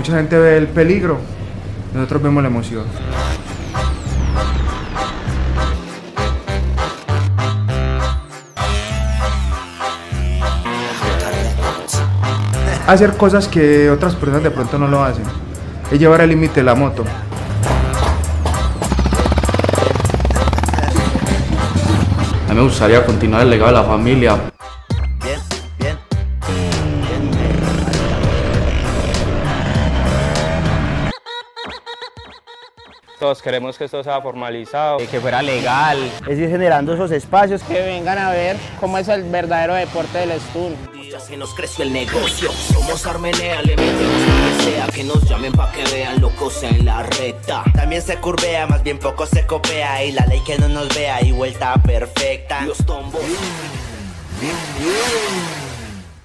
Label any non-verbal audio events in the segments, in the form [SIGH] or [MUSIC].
Mucha gente ve el peligro, nosotros vemos la emoción. Hacer cosas que otras personas de pronto no lo hacen. Es llevar al límite la moto. A mí me gustaría continuar el legado de la familia. Todos queremos que esto sea formalizado. Que fuera legal. Es ir generando esos espacios que vengan a ver cómo es el verdadero deporte del stun. Ya se nos creció el negocio. Somos Armenea, le metemos lo que sea. Que nos llamen pa' que vean locos en la reta. También se curvea, más bien poco se copia. Y la ley que no nos vea y vuelta perfecta. Los tombos.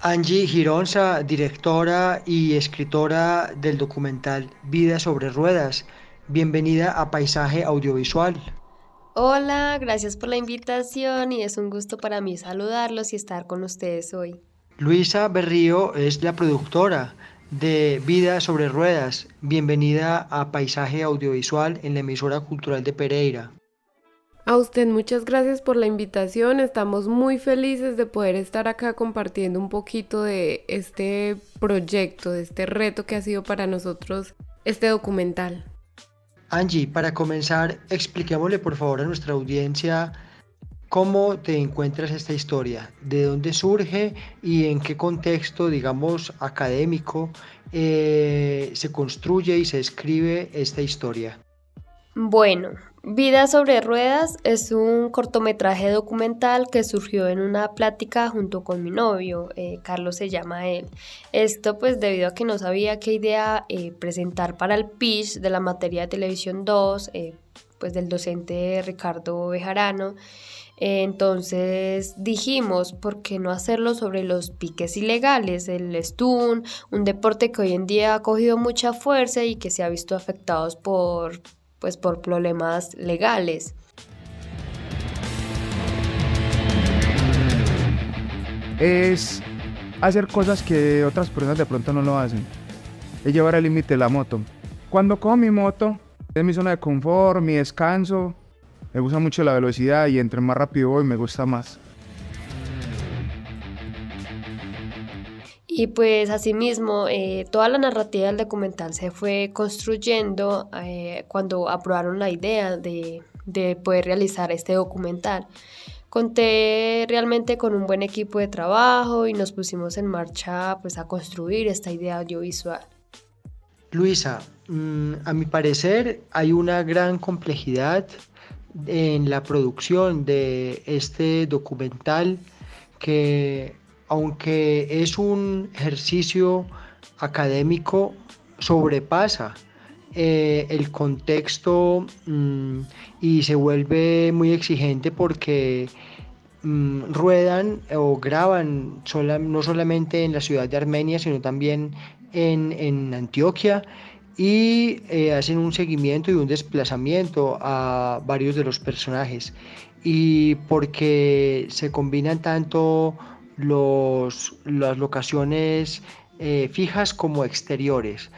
Angie Gironza, directora y escritora del documental Vida sobre Ruedas. Bienvenida a Paisaje Audiovisual. Hola, gracias por la invitación y es un gusto para mí saludarlos y estar con ustedes hoy. Luisa Berrío es la productora de Vida sobre Ruedas. Bienvenida a Paisaje Audiovisual en la emisora cultural de Pereira. A usted muchas gracias por la invitación. Estamos muy felices de poder estar acá compartiendo un poquito de este proyecto, de este reto que ha sido para nosotros este documental. Angie, para comenzar, expliquémosle por favor a nuestra audiencia cómo te encuentras esta historia, de dónde surge y en qué contexto, digamos, académico eh, se construye y se escribe esta historia. Bueno, Vida sobre Ruedas es un cortometraje documental que surgió en una plática junto con mi novio, eh, Carlos se llama él. Esto pues debido a que no sabía qué idea eh, presentar para el pitch de la materia de televisión 2, eh, pues del docente Ricardo Bejarano. Entonces dijimos, ¿por qué no hacerlo sobre los piques ilegales, el stun, un deporte que hoy en día ha cogido mucha fuerza y que se ha visto afectados por pues por problemas legales. Es hacer cosas que otras personas de pronto no lo hacen. Es llevar al límite la moto. Cuando cojo mi moto, es mi zona de confort, mi descanso. Me gusta mucho la velocidad y entre más rápido voy me gusta más. Y pues asimismo, eh, toda la narrativa del documental se fue construyendo eh, cuando aprobaron la idea de, de, poder realizar este documental. Conté realmente con un buen equipo de trabajo y nos pusimos en marcha pues, a construir esta idea audiovisual. Luisa, mmm, a mi parecer hay una gran complejidad en la producción de este documental que aunque es un ejercicio académico, sobrepasa eh, el contexto mmm, y se vuelve muy exigente porque mmm, ruedan o graban no solamente en la ciudad de Armenia, sino también en, en Antioquia y eh, hacen un seguimiento y un desplazamiento a varios de los personajes. Y porque se combinan tanto los, las locaciones eh, fijas como exteriores.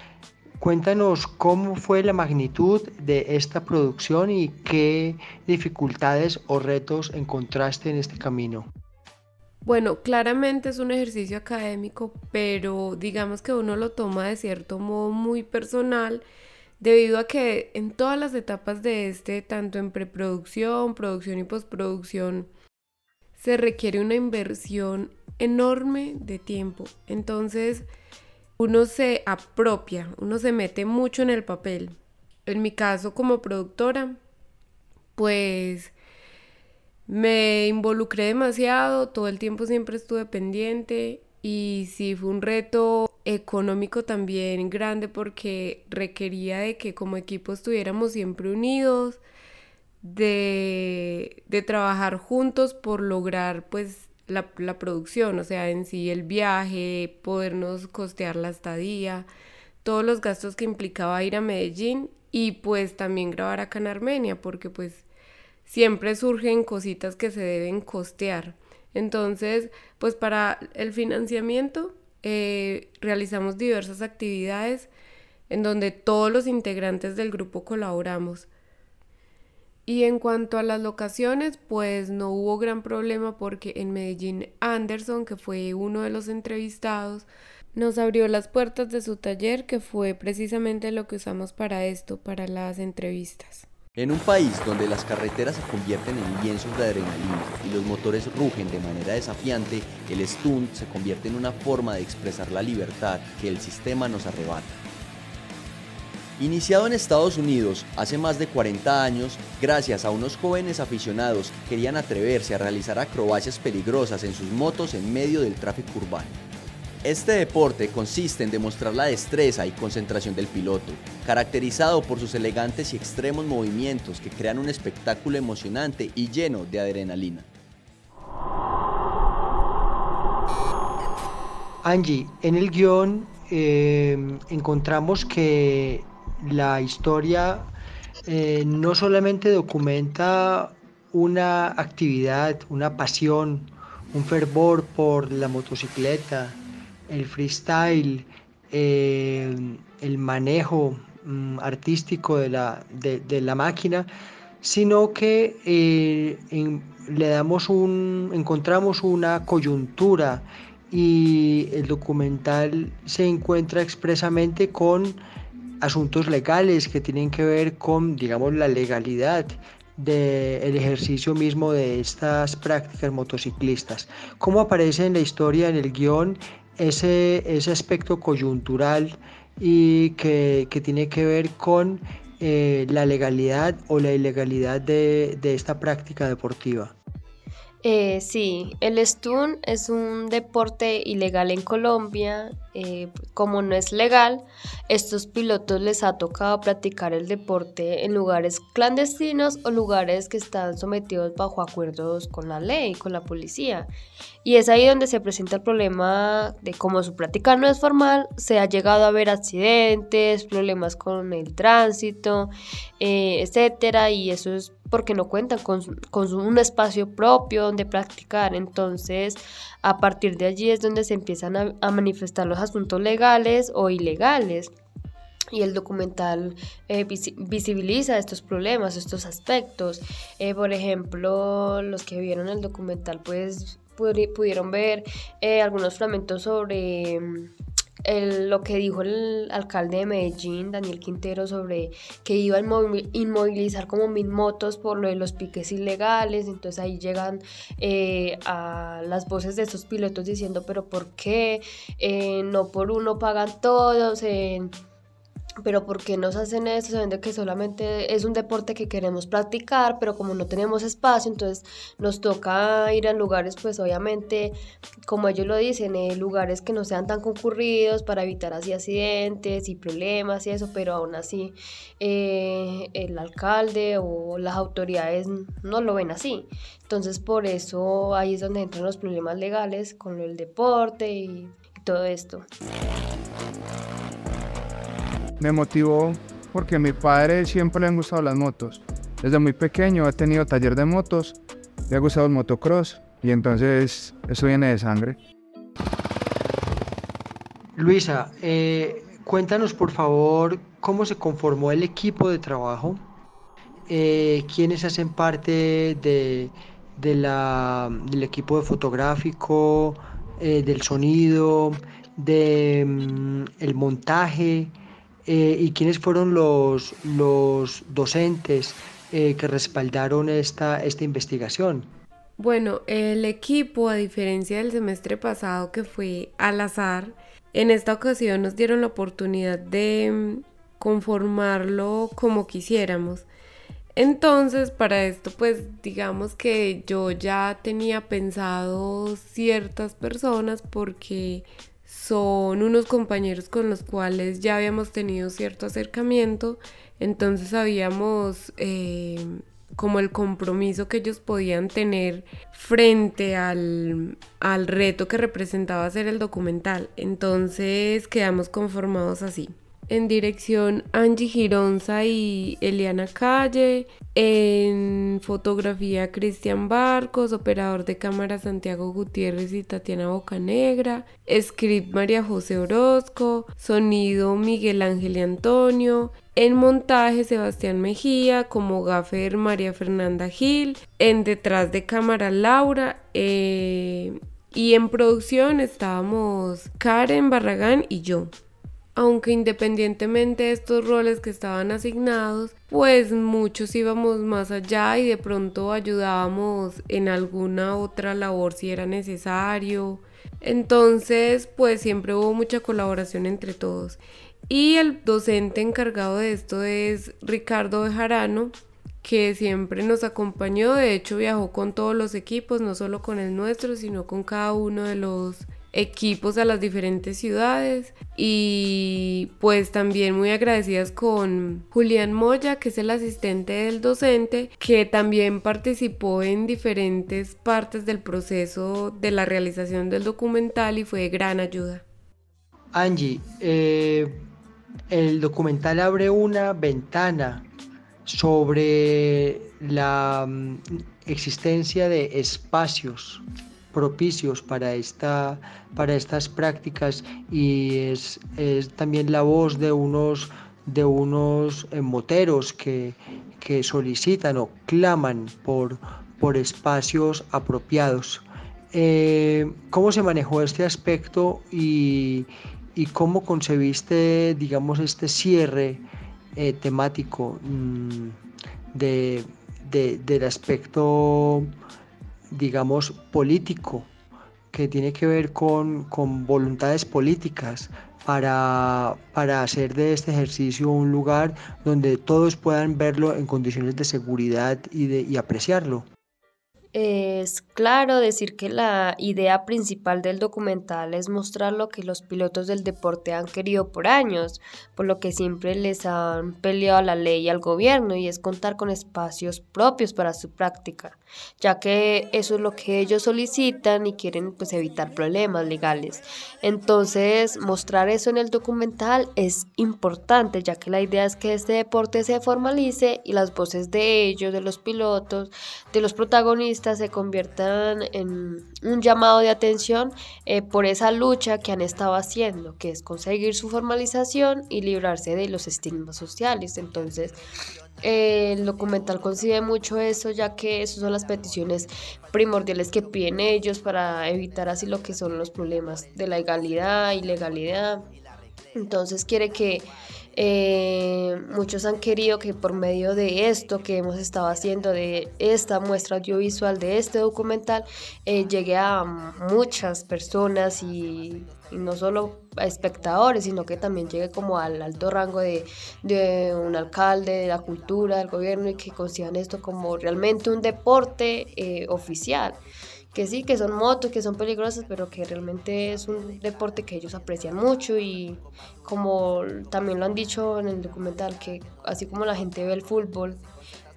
Cuéntanos cómo fue la magnitud de esta producción y qué dificultades o retos encontraste en este camino. Bueno, claramente es un ejercicio académico, pero digamos que uno lo toma de cierto modo muy personal, debido a que en todas las etapas de este, tanto en preproducción, producción y postproducción, se requiere una inversión enorme de tiempo. Entonces, uno se apropia, uno se mete mucho en el papel. En mi caso como productora, pues me involucré demasiado, todo el tiempo siempre estuve pendiente y sí fue un reto económico también grande porque requería de que como equipo estuviéramos siempre unidos, de, de trabajar juntos por lograr pues la, la, producción, o sea, en sí el viaje, podernos costear la estadía, todos los gastos que implicaba ir a Medellín y pues también grabar acá en Armenia porque pues siempre surgen cositas que se deben costear. Entonces, pues para el financiamiento eh, realizamos diversas actividades en donde todos los integrantes del grupo colaboramos. Y en cuanto a las locaciones, pues no hubo gran problema porque en Medellín Anderson, que fue uno de los entrevistados, nos abrió las puertas de su taller, que fue precisamente lo que usamos para esto, para las entrevistas. En un país donde las carreteras se convierten en lienzos de adrenalina y los motores rugen de manera desafiante, el stunt se convierte en una forma de expresar la libertad que el sistema nos arrebata. Iniciado en Estados Unidos hace más de 40 años, gracias a unos jóvenes aficionados que querían atreverse a realizar acrobacias peligrosas en sus motos en medio del tráfico urbano. Este deporte consiste en demostrar la destreza y concentración del piloto, caracterizado por sus elegantes y extremos movimientos que crean un espectáculo emocionante y lleno de adrenalina. Angie, en el guion eh, encontramos que la historia eh, no solamente documenta una actividad, una pasión, un fervor por la motocicleta, el freestyle, eh, el manejo mm, artístico de la, de, la, máquina, sino que eh, le damos un, encontramos una coyuntura y el documental se encuentra expresamente con asuntos legales que tienen que ver con, digamos, la legalidad del ejercicio mismo de estas prácticas motociclistas. ¿Cómo aparece en la historia, en el guion, ese, ese aspecto coyuntural y que, tiene que ver con eh, la legalidad o la ilegalidad de, de esta práctica deportiva. Eh, sí, el stun es un deporte ilegal en Colombia. Eh, como no es legal, estos pilotos les ha tocado practicar el deporte en lugares clandestinos o lugares que están sometidos bajo acuerdos con la ley, con la policía. Y es ahí donde se presenta el problema de cómo su práctica no es formal, se ha llegado a ver accidentes, problemas con el tránsito, eh, etcétera, y eso es porque no cuentan con, un espacio propio donde practicar. Entonces, a partir de allí es donde se empiezan a, manifestar los asuntos legales o ilegales. Y el documental eh, visibiliza estos problemas, estos aspectos. Eh, por ejemplo, los que vieron el documental, pues pudieron ver eh, algunos fragmentos sobre lo que dijo el alcalde de Medellín, Daniel Quintero, sobre que iba a inmovilizar como mil motos por lo de los piques ilegales. Entonces ahí llegan eh, a las voces de estos pilotos diciendo, pero ¿por qué? Eh, no por uno pagan todos pero ¿por qué nos hacen eso? Sabiendo que solamente es un deporte que queremos practicar, pero como no tenemos espacio, entonces nos toca ir a lugares, pues obviamente, como ellos lo dicen, eh, lugares que no sean tan concurridos para evitar así accidentes y problemas y eso, pero aún así eh, el alcalde o las autoridades no lo ven así. Entonces por eso ahí es donde entran los problemas legales con el deporte y todo esto me motivó porque a mi padre siempre le han gustado las motos. Desde muy pequeño ha tenido taller de motos, le ha gustado el motocross y entonces eso viene de sangre. Luisa, eh, cuéntanos por favor cómo se conformó el equipo de trabajo, eh, quiénes hacen parte de, del equipo de fotográfico, eh, del sonido, del mm, montaje eh, y quiénes fueron los, los docentes eh, que respaldaron esta, esta investigación. Bueno, el equipo, a diferencia del semestre pasado que fue al azar, en esta ocasión nos dieron la oportunidad de mm, conformarlo como quisiéramos. Entonces, para esto, pues digamos que yo ya tenía pensado ciertas personas porque son unos compañeros con los cuales ya habíamos tenido cierto acercamiento, entonces sabíamos eh, como el compromiso que ellos podían tener frente al, al reto que representaba hacer el documental. Entonces quedamos conformados así en dirección Angie Gironza y Eliana Calle, en fotografía Cristian Barcos, operador de cámara Santiago Gutiérrez y Tatiana Bocanegra, script María José Orozco, sonido Miguel Ángel y Antonio, en montaje Sebastián Mejía, como gaffer María Fernanda Gil, en detrás de cámara Laura, eh, y en producción estábamos Karen Barragán y yo aunque independientemente de estos roles que estaban asignados, pues muchos íbamos más allá y de pronto ayudábamos en alguna otra labor si era necesario. Entonces, pues siempre hubo mucha colaboración entre todos. Y el docente encargado de esto es Ricardo Bejarano, que siempre nos acompañó, de hecho viajó con todos los equipos, no solo con el nuestro, sino con cada uno de los equipos a las diferentes ciudades y pues también muy agradecidas con Julián Moya que es el asistente del docente que también participó en diferentes partes del proceso de la realización del documental y fue de gran ayuda. Angie, eh, el documental abre una ventana sobre la mm, existencia de espacios propicios para, esta, para estas prácticas y es, también la voz de unos, de unos eh, moteros que, solicitan o claman por, por espacios apropiados. Eh, ¿Cómo se manejó este aspecto y, cómo concebiste, digamos, este cierre eh, temático mm, del aspecto digamos, político, que tiene que ver con, voluntades políticas para, para, hacer de este ejercicio un lugar donde todos puedan verlo en condiciones de seguridad y, de, y apreciarlo. Es claro decir que la idea principal del documental es mostrar lo que los pilotos del deporte han querido por años, por lo que siempre les han peleado a la ley y al gobierno, y es contar con espacios propios para su práctica, ya que eso es lo que ellos solicitan y quieren pues evitar problemas legales. Entonces, mostrar eso en el documental es importante, ya que la idea es que este deporte se formalice y las voces de ellos, de los pilotos, de los protagonistas, se conviertan en un llamado de atención eh, por esa lucha que han estado haciendo, que es conseguir su formalización y librarse de los estigmas sociales. Entonces, el documental consigue mucho eso, ya que esas son las peticiones primordiales que piden ellos para evitar así lo que son los problemas de la legalidad, ilegalidad. Entonces quiere que eh, muchos han querido que por medio de esto que hemos estado haciendo, de esta muestra audiovisual, de este documental, eh, llegue a muchas personas y, no solo a espectadores, sino que también llegue como al alto rango de, un alcalde, de la cultura, del gobierno y que consigan esto como realmente un deporte eh, oficial. Que sí, que son motos, que son peligrosas, pero que realmente es un deporte que ellos aprecian mucho y como también lo han dicho en el documental, que así como la gente ve el fútbol,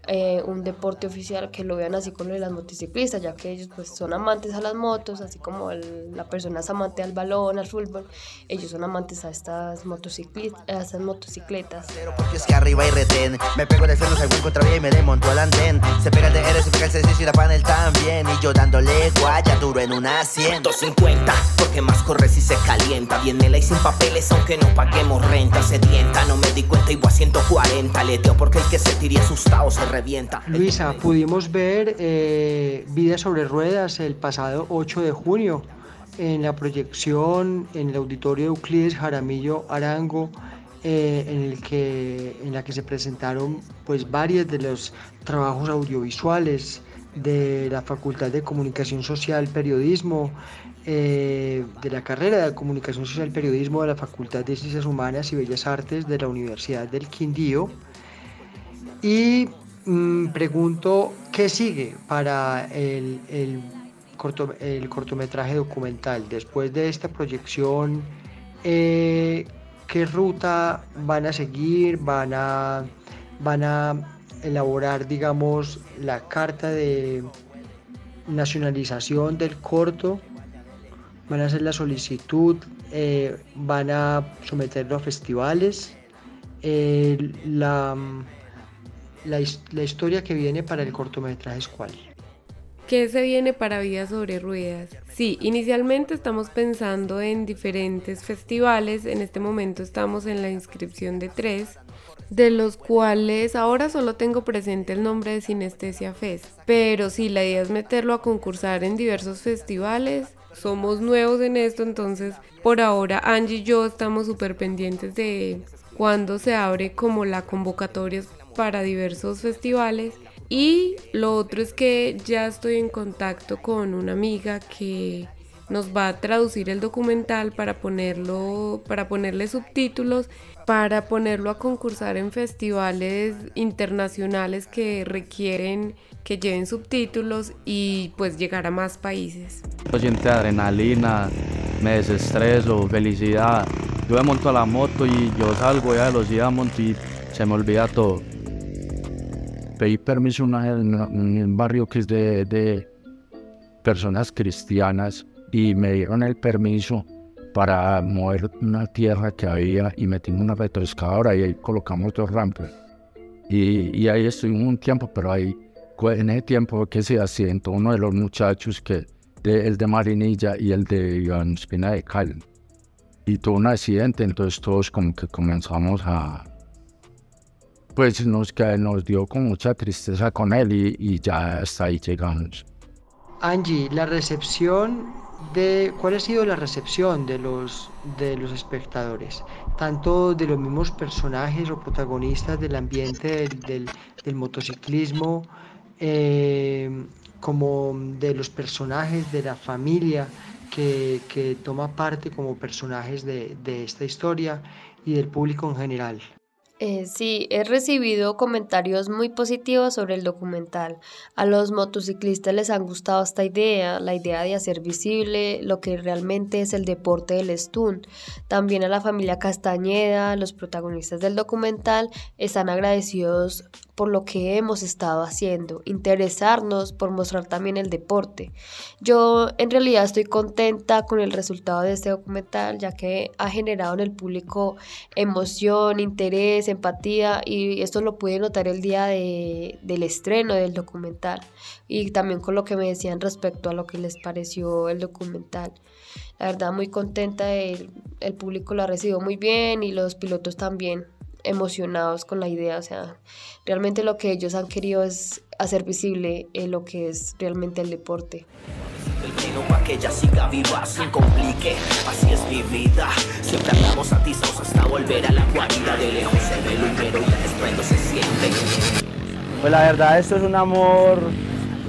eh, un deporte oficial que lo vean así como las motociclistas, ya que ellos pues son amantes a las motos, así como la persona es amante al balón, al fútbol, ellos son amantes a estas motocicletas. A estas motocicletas. Porque es que arriba hay retén, me pego de freno, salgo en contravía y me desmonto al andén. Se pega el de se pega el C6 y la panel también. Y yo dándole guaya duro en una 150, porque más corre si se calienta. Viene la y sin papeles, aunque no paguemos renta. Se dienta, no me di cuenta, igual a 140. Leteo porque el que se tire asustado se Luisa, pudimos ver eh, Vida sobre Ruedas el pasado 8 de junio en la proyección en el auditorio de Euclides Jaramillo Arango. Eh, en, el que, en la que se presentaron pues varios de los trabajos audiovisuales de la Facultad de Comunicación Social Periodismo, eh, de la carrera de Comunicación Social Periodismo de la Facultad de Ciencias Humanas y Bellas Artes de la Universidad del Quindío. Y mm, pregunto, ¿qué sigue para el, el, el, cortometraje documental? Después de esta proyección, eh, ¿qué ruta van a seguir? ¿Van a, van a elaborar, digamos, la carta de nacionalización del corto, van a hacer la solicitud, eh, van a someterlo a festivales. Eh, la, la, la, historia que viene para el cortometraje es cuál. ¿Qué se viene para Vida sobre Ruedas? Sí, inicialmente estamos pensando en diferentes festivales, en este momento estamos en la inscripción de tres de los cuales ahora solo tengo presente el nombre de Sinestesia Fest. Pero sí, la idea es meterlo a concursar en diversos festivales. Somos nuevos en esto, entonces por ahora Angie y yo estamos súper pendientes de cuando se abre como la convocatoria para diversos festivales. Y lo otro es que ya estoy en contacto con una amiga que nos va a traducir el documental para ponerlo, para ponerle subtítulos, para ponerlo a concursar en festivales internacionales que requieren que lleven subtítulos y pues llegar a más países. Siente adrenalina, me desestreso, felicidad. Yo me monto a la moto y yo salgo a velocidad, monto y se me olvida todo. Pedí permiso en un barrio que es de, de personas cristianas y me dieron el permiso para mover una tierra que había y metimos una retroexcavadora y ahí colocamos dos rampas. Y, y ahí estuvimos un tiempo, pero ahí en ese tiempo que se asientó uno de los muchachos que de, el de Marinilla y el de Iván Espina de Cal. Y tuvo un accidente, entonces todos como que comenzamos a... Pues nos, que nos dio con mucha tristeza con él y, y ya hasta ahí llegamos. Angie, la recepción de cuál ha sido la recepción de los, de los espectadores, tanto de los mismos personajes o protagonistas del ambiente del, del, motociclismo, eh, como de los personajes de la familia que, que toma parte como personajes de, de esta historia y del público en general. Eh, sí, he recibido comentarios muy positivos sobre el documental. A los motociclistas les han gustado esta idea, la idea de hacer visible lo que realmente es el deporte del stun. También a la familia Castañeda, los protagonistas del documental, están agradecidos por lo que hemos estado haciendo, interesarnos por mostrar también el deporte. Yo en realidad estoy contenta con el resultado de este documental, ya que ha generado en el público emoción, interés, empatía y esto lo pude notar el día del estreno del documental y también con lo que me decían respecto a lo que les pareció el documental. La verdad muy contenta, el, el público lo ha recibido muy bien y los pilotos también emocionados con la idea, o sea, realmente lo que ellos han querido es hacer visible eh, lo que es realmente el deporte. El freno pa' que ella siga viva sin complique, así es mi vida. Siempre andamos satisfechos hasta volver a la guarida. De lejos se ve el humero y el estruendo se siente. Pues la verdad, esto es un amor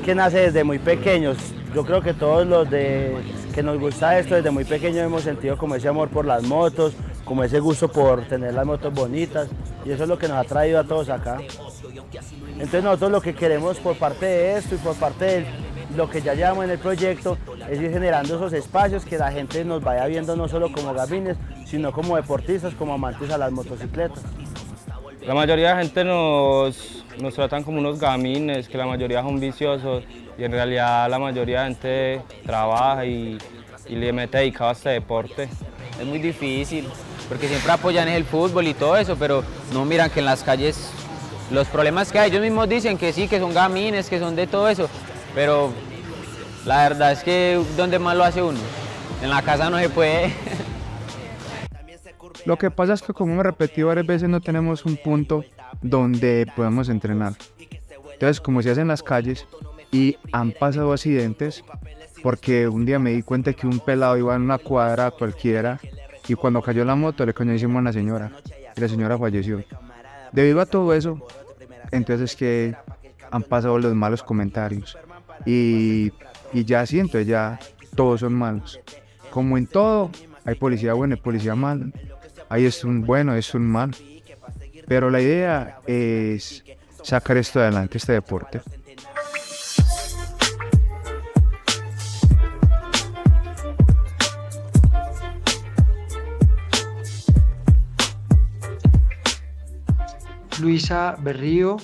que nace desde muy pequeños. Yo creo que todos los de que nos gusta esto desde muy pequeños hemos sentido como ese amor por las motos, como ese gusto por tener las motos bonitas y eso es lo que nos ha traído a todos acá. Entonces nosotros lo que queremos por parte de esto y por parte de lo que ya llevamos en el proyecto es ir generando esos espacios que la gente nos vaya viendo no solo como gabines, sino como deportistas, como amantes a las motocicletas. La mayoría de la gente nos, nos tratan como unos gamines, que la mayoría son viciosos y en realidad la mayoría de gente trabaja y, y le mete dedicado a este deporte. Es muy difícil, porque siempre apoyan el fútbol y todo eso, pero no miran que en las calles los problemas que hay, ellos mismos dicen que sí, que son gamines, que son de todo eso, pero la verdad es que ¿dónde más lo hace uno? En la casa no se puede. [LAUGHS] Lo que pasa es que como hemos repetido varias veces no tenemos un punto donde podamos entrenar. Entonces, como se hace en las calles y han pasado accidentes, porque un día me di cuenta que un pelado iba en una cuadra cualquiera y cuando cayó la moto le coñó encima a una señora y la señora falleció. Debido a todo eso, entonces es que han pasado los malos comentarios y, y ya sí, entonces ya todos son malos. Como en todo, hay policía buena y policía mala. Ahí es un bueno, es un mal. Pero la idea es sacar esto adelante, este deporte. Luisa Berrío,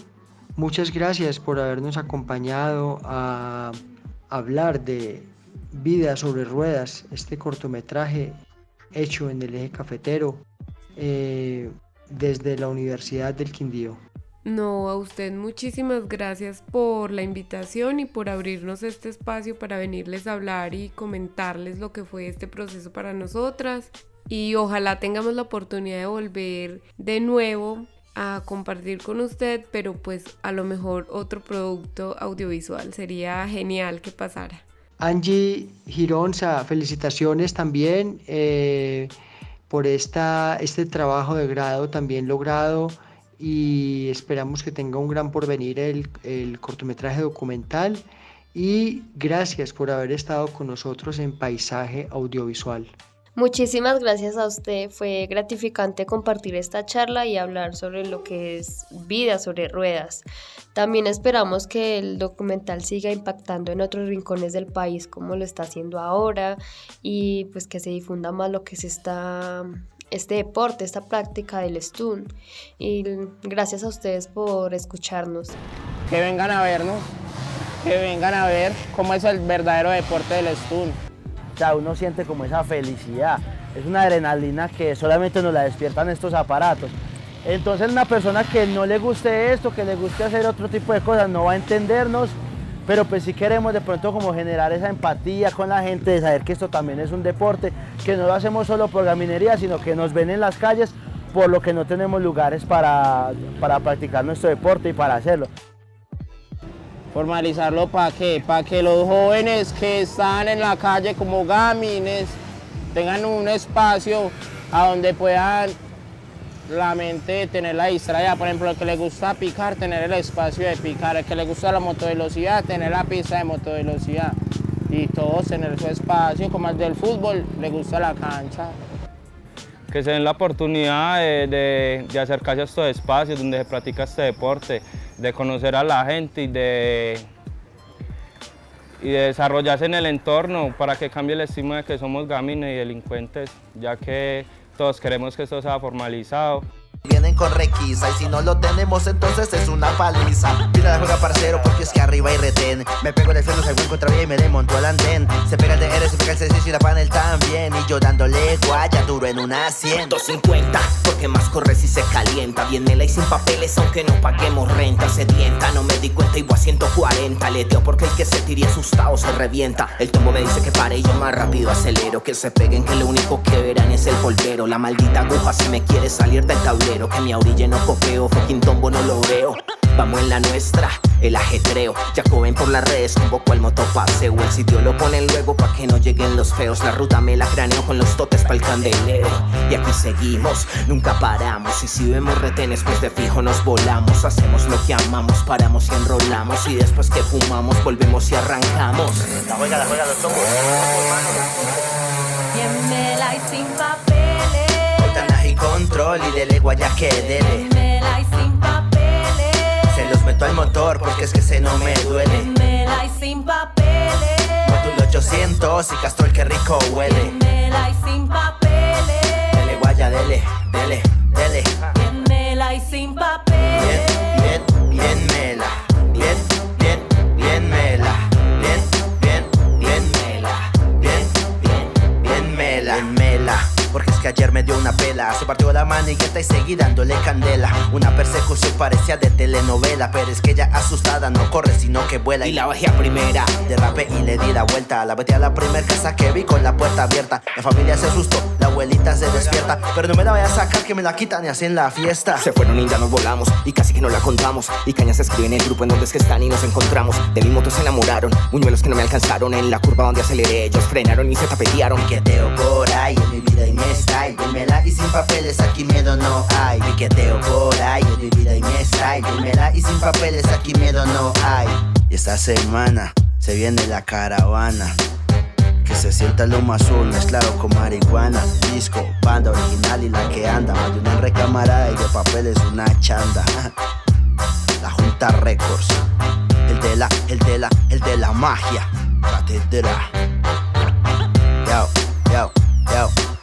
muchas gracias por habernos acompañado a hablar de Vida sobre Ruedas, este cortometraje hecho en el eje cafetero eh, desde la Universidad del Quindío. No, a usted muchísimas gracias por la invitación y por abrirnos este espacio para venirles a hablar y comentarles lo que fue este proceso para nosotras. Y ojalá tengamos la oportunidad de volver de nuevo a compartir con usted, pero pues a lo mejor otro producto audiovisual. Sería genial que pasara. Angie Gironza, felicitaciones también eh, por esta, este trabajo de grado también logrado y esperamos que tenga un gran porvenir el, el cortometraje documental y gracias por haber estado con nosotros en Paisaje Audiovisual. Muchísimas gracias a usted. Fue gratificante compartir esta charla y hablar sobre lo que es vida sobre ruedas. También esperamos que el documental siga impactando en otros rincones del país como lo está haciendo ahora y pues que se difunda más lo que es esta, este deporte, esta práctica del stun. Y gracias a ustedes por escucharnos. Que vengan a vernos, que vengan a ver cómo es el verdadero deporte del stun o sea, uno siente como esa felicidad. Es una adrenalina que solamente nos la despiertan estos aparatos. Entonces una persona que no le guste esto, que le guste hacer otro tipo de cosas, no va a entendernos, pero pues sí queremos de pronto como generar esa empatía con la gente, de saber que esto también es un deporte, que no lo hacemos solo por gaminería, sino que nos ven en las calles por lo que no tenemos lugares para, para practicar nuestro deporte y para hacerlo formalizarlo para que, para que los jóvenes que están en la calle como gamines tengan un espacio a donde puedan la mente tener la distraída. Por ejemplo, el que le gusta picar, tener el espacio de picar. El que le gusta la motovelocidad, tener la pista de motovelocidad. Y todos tener su espacio, como el del fútbol, le gusta la cancha. Que se den la oportunidad de, de acercarse a estos espacios donde se practica este deporte de conocer a la gente y de, y de desarrollarse en el entorno para que cambie el estigma de que somos gamines y delincuentes, ya que todos queremos que esto sea formalizado. Vienen con requisa y si no lo tenemos entonces es una paliza. Mira la juega parcero porque es que arriba hay retén. Me pego en el freno, salgo en contravía y me desmonto el andén. Se pega el DR, se pega el C6 y la panel también. Y yo dándole guaya duro en una 150 Porque más corre si se calienta. Viene y sin papeles aunque no paguemos renta. Sedienta, no me di cuenta y voy a 140 Leteo porque el que se tire asustado se revienta. El tombo me dice que pare y yo más rápido acelero. Que se peguen que lo único que verán es el polvero. La maldita aguja se me quiere salir del tablero que mi orilla no copeo, fucking tombo no lo veo. Vamos en la nuestra, el ajetreo. Ya comen por las redes, convoco al motopaseo. El sitio lo ponen luego pa' que no lleguen los feos. La ruta me la craneo con los totes pa'l candelero. Y aquí seguimos, nunca paramos. Y si vemos retenes, pues de fijo nos volamos. Hacemos lo que amamos, paramos y enrolamos. Y después que fumamos, volvemos y arrancamos. La juega, la juega, los tombos. Bienvela y sin papeles control y dele guaya que dele. sin papeles. Se los meto al motor porque es que se no me duele. y sin papeles. Módulo 800 y Castrol que rico huele. y sin papeles. Dele guaya, dele, dele, dele. Y sin papeles. Bien, bien. Bien, Se partió la manigueta y seguí dándole candela. Una persecución parecía de telenovela, pero es que ella asustada no corre sino que vuela. Y la bajé a primera, derrapé y le di la vuelta. La metí a la primer casa que vi con la puerta abierta. La familia se asustó, la abuelita se despierta. Pero no me la voy a sacar que me la quitan y hacen la fiesta. Se fueron y ya nos volamos y casi que no la contamos. Y cañas escribe en el grupo en donde es que están y nos encontramos. De mi moto se enamoraron, muñuelos que no me alcanzaron. En la curva donde aceleré, ellos frenaron y se tapetearon. Piqueteo por ahí en mi vida y mi style. Y sin papeles aquí miedo no hay. Piqueteo por ahí en mi vida y mi style. Y sin papeles aquí miedo no hay. Y esta semana se viene la caravana. Que se sienta el humo azul mezclado con marihuana. Disco, banda original y la que anda. Más de una recamarada y de papeles una chanda. [LAUGHS] La Junta Records. El de la, el de la, el de la magia. Catedral. Yo, yo, yo.